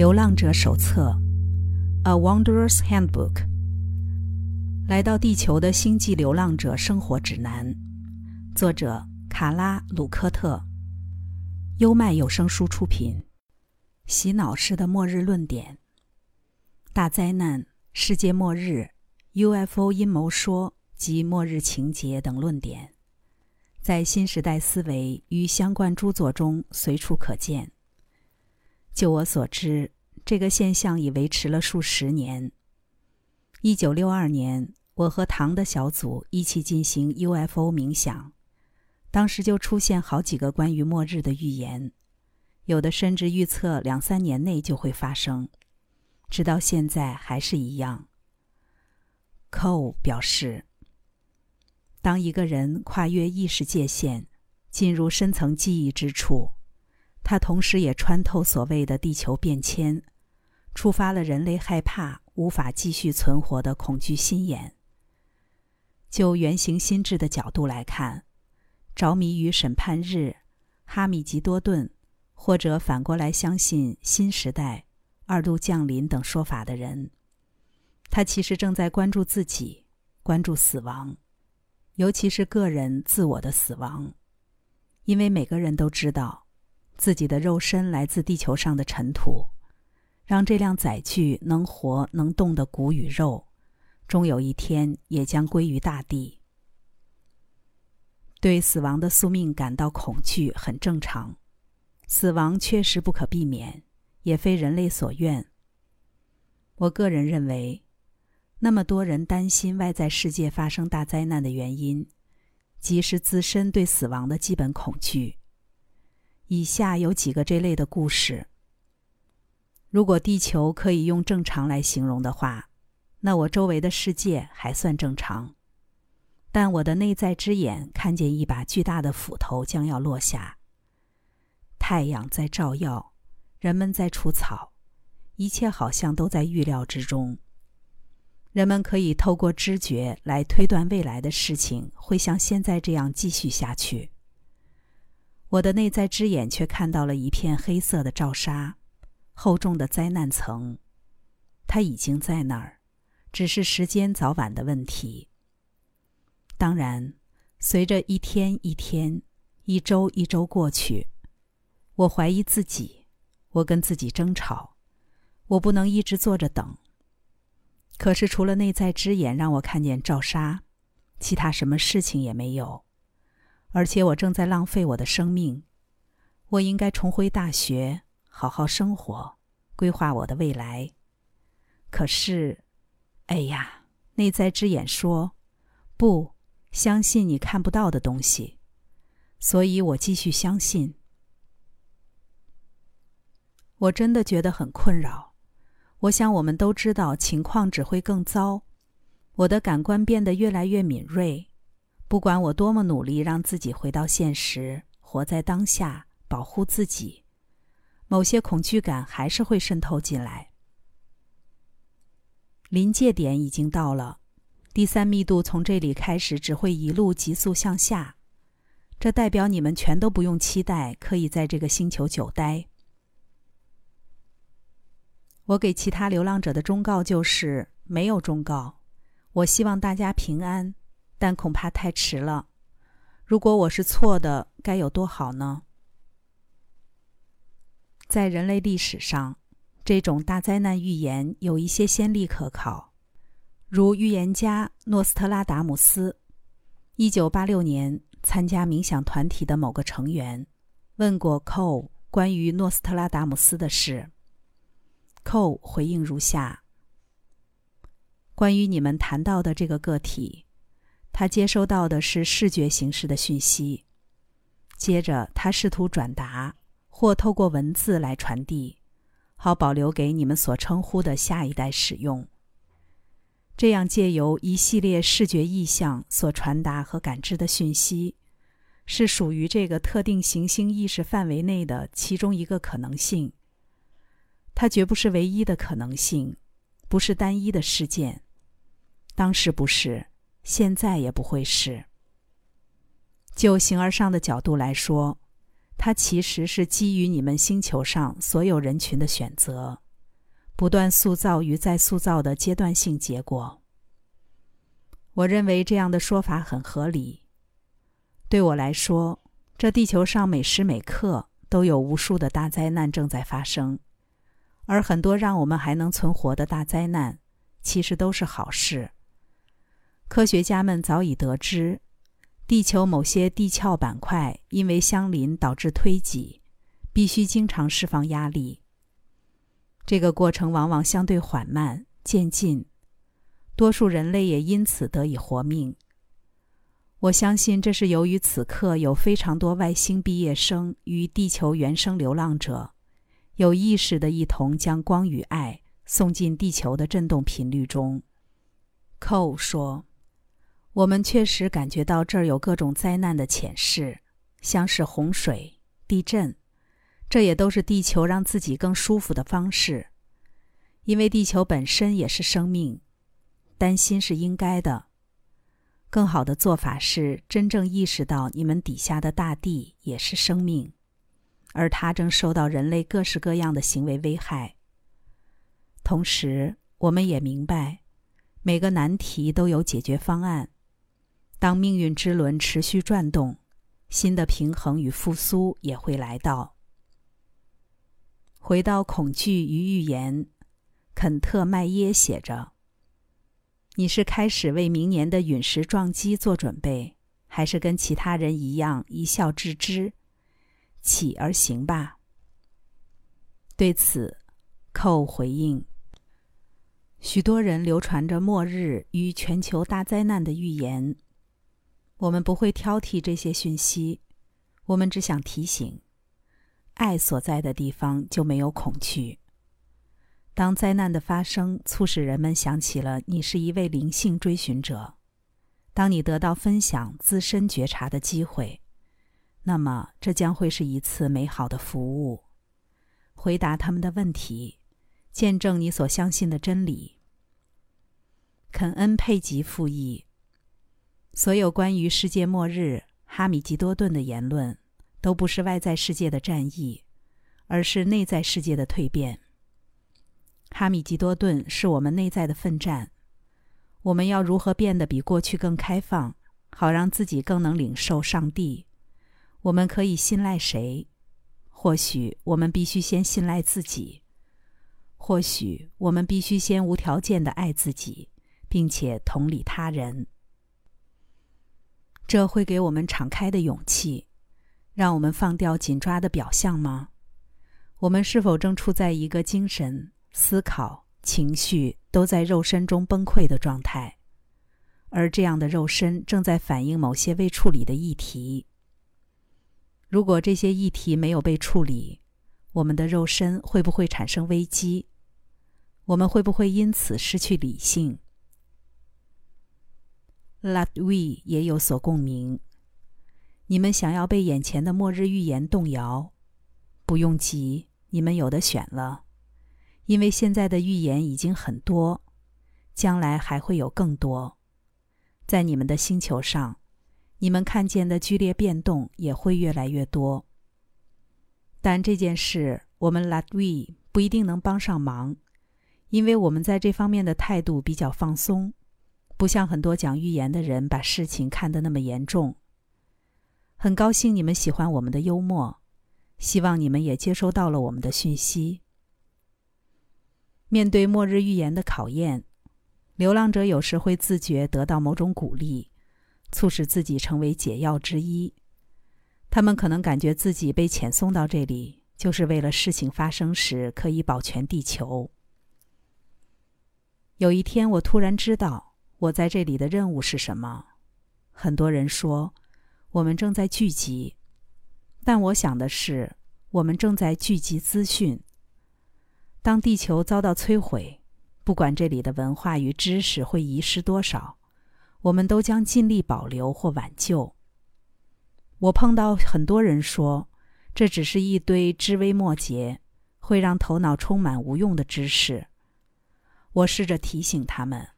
流浪者手册，《A Wanderer's Handbook》。来到地球的星际流浪者生活指南，作者卡拉·鲁科特。优麦有声书出品。洗脑式的末日论点：大灾难、世界末日、UFO 阴谋说及末日情节等论点，在新时代思维与相关著作中随处可见。就我所知，这个现象已维持了数十年。一九六二年，我和唐的小组一起进行 UFO 冥想，当时就出现好几个关于末日的预言，有的甚至预测两三年内就会发生，直到现在还是一样。Cole 表示，当一个人跨越意识界限，进入深层记忆之处。它同时也穿透所谓的地球变迁，触发了人类害怕无法继续存活的恐惧心眼。就原型心智的角度来看，着迷于审判日、哈米吉多顿，或者反过来相信新时代、二度降临等说法的人，他其实正在关注自己，关注死亡，尤其是个人自我的死亡，因为每个人都知道。自己的肉身来自地球上的尘土，让这辆载具能活能动的骨与肉，终有一天也将归于大地。对死亡的宿命感到恐惧很正常，死亡确实不可避免，也非人类所愿。我个人认为，那么多人担心外在世界发生大灾难的原因，即是自身对死亡的基本恐惧。以下有几个这类的故事。如果地球可以用正常来形容的话，那我周围的世界还算正常。但我的内在之眼看见一把巨大的斧头将要落下。太阳在照耀，人们在除草，一切好像都在预料之中。人们可以透过知觉来推断未来的事情会像现在这样继续下去。我的内在之眼却看到了一片黑色的罩纱，厚重的灾难层。它已经在那儿，只是时间早晚的问题。当然，随着一天一天、一周一周过去，我怀疑自己，我跟自己争吵，我不能一直坐着等。可是，除了内在之眼让我看见罩纱，其他什么事情也没有。而且我正在浪费我的生命，我应该重回大学，好好生活，规划我的未来。可是，哎呀，内在之眼说，不相信你看不到的东西，所以我继续相信。我真的觉得很困扰。我想我们都知道，情况只会更糟。我的感官变得越来越敏锐。不管我多么努力让自己回到现实，活在当下，保护自己，某些恐惧感还是会渗透进来。临界点已经到了，第三密度从这里开始只会一路急速向下，这代表你们全都不用期待可以在这个星球久待。我给其他流浪者的忠告就是没有忠告，我希望大家平安。但恐怕太迟了。如果我是错的，该有多好呢？在人类历史上，这种大灾难预言有一些先例可考，如预言家诺斯特拉达姆斯。一九八六年，参加冥想团体的某个成员问过 Cole 关于诺斯特拉达姆斯的事。Cole 回应如下：关于你们谈到的这个个体。他接收到的是视觉形式的讯息，接着他试图转达或透过文字来传递，好保留给你们所称呼的下一代使用。这样借由一系列视觉意象所传达和感知的讯息，是属于这个特定行星意识范围内的其中一个可能性。它绝不是唯一的可能性，不是单一的事件。当时不是。现在也不会是。就形而上的角度来说，它其实是基于你们星球上所有人群的选择，不断塑造与再塑造的阶段性结果。我认为这样的说法很合理。对我来说，这地球上每时每刻都有无数的大灾难正在发生，而很多让我们还能存活的大灾难，其实都是好事。科学家们早已得知，地球某些地壳板块因为相邻导致推挤，必须经常释放压力。这个过程往往相对缓慢渐进。多数人类也因此得以活命。我相信这是由于此刻有非常多外星毕业生与地球原生流浪者，有意识的一同将光与爱送进地球的振动频率中。寇说：“我们确实感觉到这儿有各种灾难的潜势，像是洪水、地震，这也都是地球让自己更舒服的方式，因为地球本身也是生命。”担心是应该的。更好的做法是真正意识到你们底下的大地也是生命，而它正受到人类各式各样的行为危害。同时，我们也明白，每个难题都有解决方案。当命运之轮持续转动，新的平衡与复苏也会来到。回到恐惧与预言，肯特·麦耶写着。你是开始为明年的陨石撞击做准备，还是跟其他人一样一笑置之？起而行吧。对此，寇回应：许多人流传着末日与全球大灾难的预言。我们不会挑剔这些讯息，我们只想提醒：爱所在的地方就没有恐惧。当灾难的发生促使人们想起了你是一位灵性追寻者，当你得到分享自身觉察的机会，那么这将会是一次美好的服务，回答他们的问题，见证你所相信的真理。肯恩·佩吉复议：所有关于世界末日、哈米吉多顿的言论，都不是外在世界的战役，而是内在世界的蜕变。哈米吉多顿是我们内在的奋战。我们要如何变得比过去更开放，好让自己更能领受上帝？我们可以信赖谁？或许我们必须先信赖自己。或许我们必须先无条件的爱自己，并且同理他人。这会给我们敞开的勇气，让我们放掉紧抓的表象吗？我们是否正处在一个精神？思考、情绪都在肉身中崩溃的状态，而这样的肉身正在反映某些未处理的议题。如果这些议题没有被处理，我们的肉身会不会产生危机？我们会不会因此失去理性？Latwe 也有所共鸣。你们想要被眼前的末日预言动摇？不用急，你们有的选了。因为现在的预言已经很多，将来还会有更多。在你们的星球上，你们看见的剧烈变动也会越来越多。但这件事，我们 Latwe 不一定能帮上忙，因为我们在这方面的态度比较放松，不像很多讲预言的人把事情看得那么严重。很高兴你们喜欢我们的幽默，希望你们也接收到了我们的讯息。面对末日预言的考验，流浪者有时会自觉得到某种鼓励，促使自己成为解药之一。他们可能感觉自己被遣送到这里，就是为了事情发生时可以保全地球。有一天，我突然知道我在这里的任务是什么。很多人说我们正在聚集，但我想的是，我们正在聚集资讯。当地球遭到摧毁，不管这里的文化与知识会遗失多少，我们都将尽力保留或挽救。我碰到很多人说，这只是一堆枝微末节，会让头脑充满无用的知识。我试着提醒他们，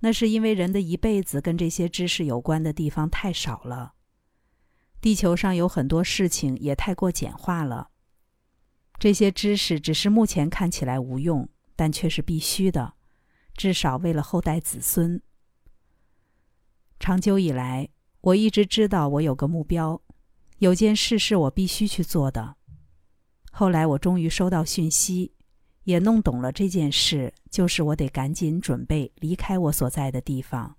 那是因为人的一辈子跟这些知识有关的地方太少了。地球上有很多事情也太过简化了。这些知识只是目前看起来无用，但却是必须的，至少为了后代子孙。长久以来，我一直知道我有个目标，有件事是我必须去做的。后来我终于收到讯息，也弄懂了这件事，就是我得赶紧准备离开我所在的地方。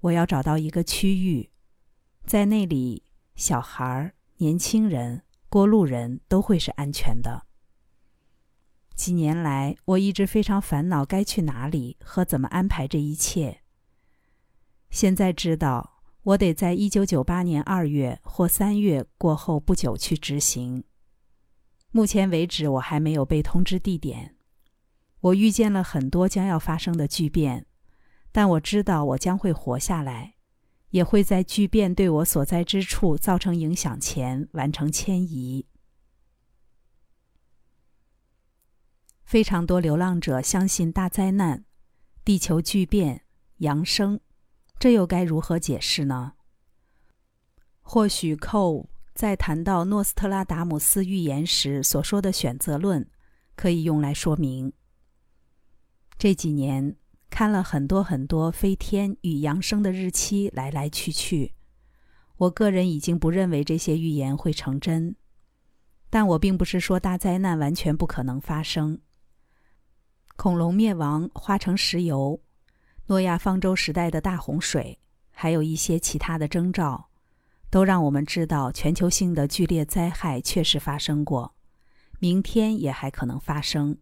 我要找到一个区域，在那里，小孩、年轻人、过路人都会是安全的。几年来，我一直非常烦恼该去哪里和怎么安排这一切。现在知道，我得在一九九八年二月或三月过后不久去执行。目前为止，我还没有被通知地点。我预见了很多将要发生的巨变，但我知道我将会活下来，也会在巨变对我所在之处造成影响前完成迁移。非常多流浪者相信大灾难、地球巨变、扬升。这又该如何解释呢？或许寇在谈到诺斯特拉达姆斯预言时所说的选择论，可以用来说明。这几年看了很多很多飞天与扬升的日期来来去去，我个人已经不认为这些预言会成真。但我并不是说大灾难完全不可能发生。恐龙灭亡化成石油。诺亚方舟时代的大洪水，还有一些其他的征兆，都让我们知道全球性的剧烈灾害确实发生过，明天也还可能发生。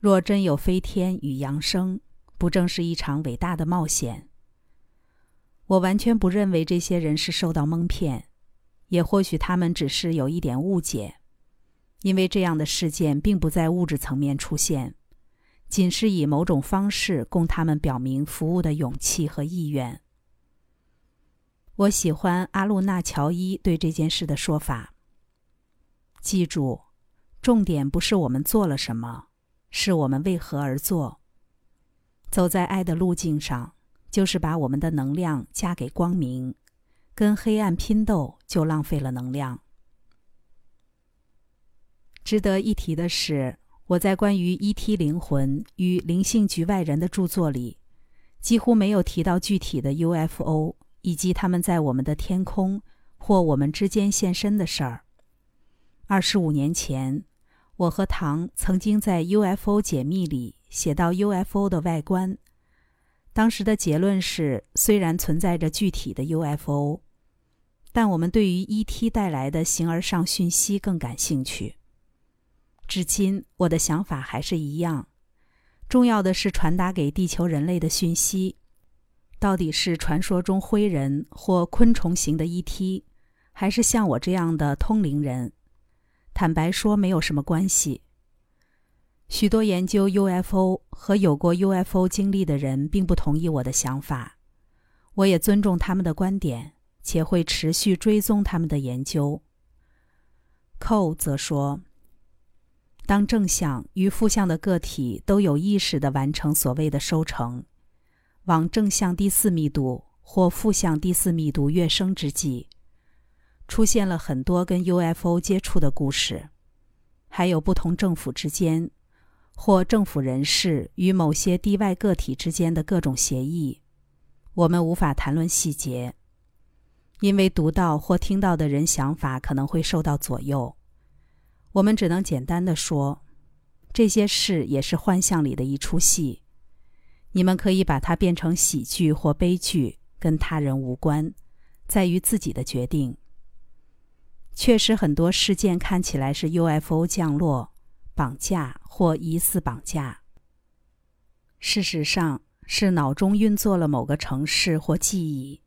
若真有飞天与扬升，不正是一场伟大的冒险？我完全不认为这些人是受到蒙骗，也或许他们只是有一点误解，因为这样的事件并不在物质层面出现。仅是以某种方式供他们表明服务的勇气和意愿。我喜欢阿露纳乔伊对这件事的说法。记住，重点不是我们做了什么，是我们为何而做。走在爱的路径上，就是把我们的能量加给光明，跟黑暗拼斗就浪费了能量。值得一提的是。我在关于 ET 灵魂与灵性局外人的著作里，几乎没有提到具体的 UFO 以及他们在我们的天空或我们之间现身的事儿。二十五年前，我和唐曾经在 UFO 解密里写到 UFO 的外观，当时的结论是，虽然存在着具体的 UFO，但我们对于 ET 带来的形而上讯息更感兴趣。至今，我的想法还是一样。重要的是传达给地球人类的讯息，到底是传说中灰人或昆虫型的 ET，还是像我这样的通灵人？坦白说，没有什么关系。许多研究 UFO 和有过 UFO 经历的人并不同意我的想法，我也尊重他们的观点，且会持续追踪他们的研究。寇则说。当正向与负向的个体都有意识地完成所谓的收成，往正向第四密度或负向第四密度跃升之际，出现了很多跟 UFO 接触的故事，还有不同政府之间或政府人士与某些地外个体之间的各种协议。我们无法谈论细节，因为读到或听到的人想法可能会受到左右。我们只能简单的说，这些事也是幻象里的一出戏。你们可以把它变成喜剧或悲剧，跟他人无关，在于自己的决定。确实，很多事件看起来是 UFO 降落、绑架或疑似绑架，事实上是脑中运作了某个城市或记忆，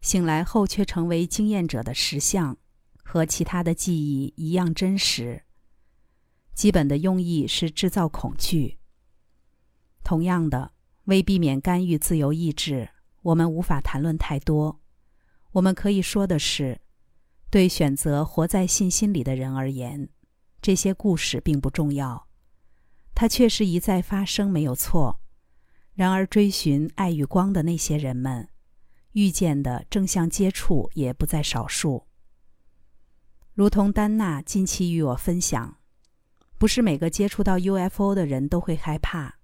醒来后却成为经验者的实像。和其他的记忆一样真实。基本的用意是制造恐惧。同样的，为避免干预自由意志，我们无法谈论太多。我们可以说的是，对选择活在信心里的人而言，这些故事并不重要。它确实一再发生，没有错。然而，追寻爱与光的那些人们，遇见的正向接触也不在少数。如同丹娜近期与我分享，不是每个接触到 UFO 的人都会害怕。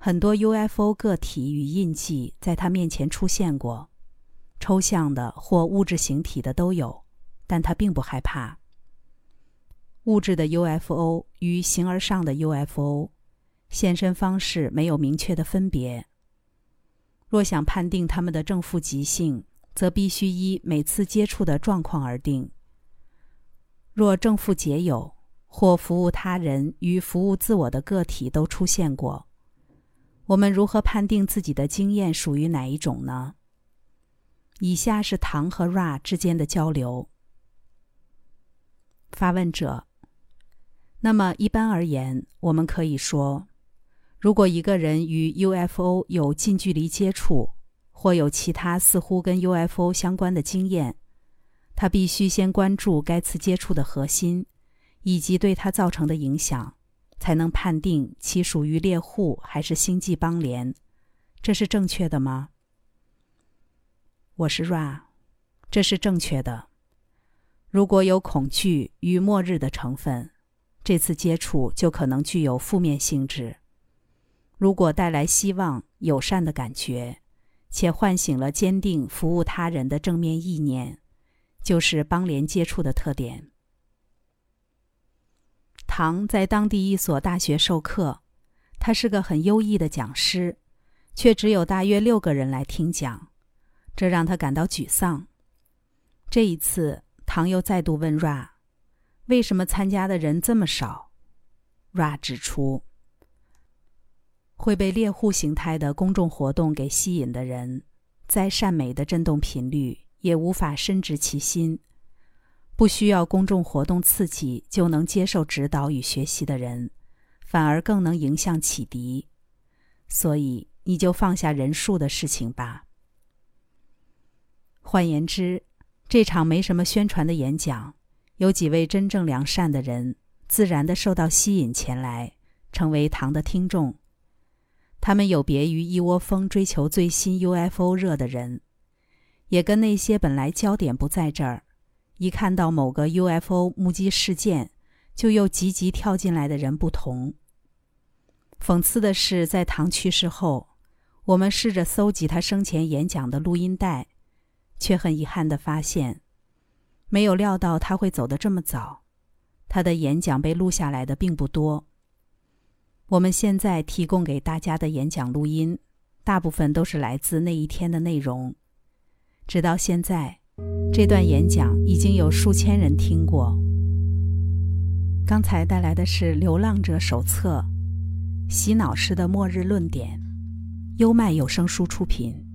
很多 UFO 个体与印记在他面前出现过，抽象的或物质形体的都有，但他并不害怕。物质的 UFO 与形而上的 UFO 现身方式没有明确的分别。若想判定他们的正负极性，则必须依每次接触的状况而定。若正负皆有，或服务他人与服务自我的个体都出现过。我们如何判定自己的经验属于哪一种呢？以下是唐和 Ra 之间的交流。发问者：那么一般而言，我们可以说，如果一个人与 UFO 有近距离接触，或有其他似乎跟 UFO 相关的经验，他必须先关注该次接触的核心，以及对他造成的影响。才能判定其属于猎户还是星际邦联，这是正确的吗？我是 Ra，这是正确的。如果有恐惧与末日的成分，这次接触就可能具有负面性质；如果带来希望、友善的感觉，且唤醒了坚定服务他人的正面意念，就是邦联接触的特点。唐在当地一所大学授课，他是个很优异的讲师，却只有大约六个人来听讲，这让他感到沮丧。这一次，唐又再度问 Ra：“ 为什么参加的人这么少？”Ra 指出，会被猎户形态的公众活动给吸引的人，在善美的振动频率也无法深植其心。不需要公众活动刺激就能接受指导与学习的人，反而更能迎向启迪。所以，你就放下人数的事情吧。换言之，这场没什么宣传的演讲，有几位真正良善的人自然的受到吸引前来，成为唐的听众。他们有别于一窝蜂追求最新 UFO 热的人，也跟那些本来焦点不在这儿。一看到某个 UFO 目击事件，就又急急跳进来的人不同。讽刺的是，在唐去世后，我们试着搜集他生前演讲的录音带，却很遗憾的发现，没有料到他会走得这么早。他的演讲被录下来的并不多。我们现在提供给大家的演讲录音，大部分都是来自那一天的内容。直到现在。这段演讲已经有数千人听过。刚才带来的是《流浪者手册》，洗脑式的末日论点，优麦有声书出品。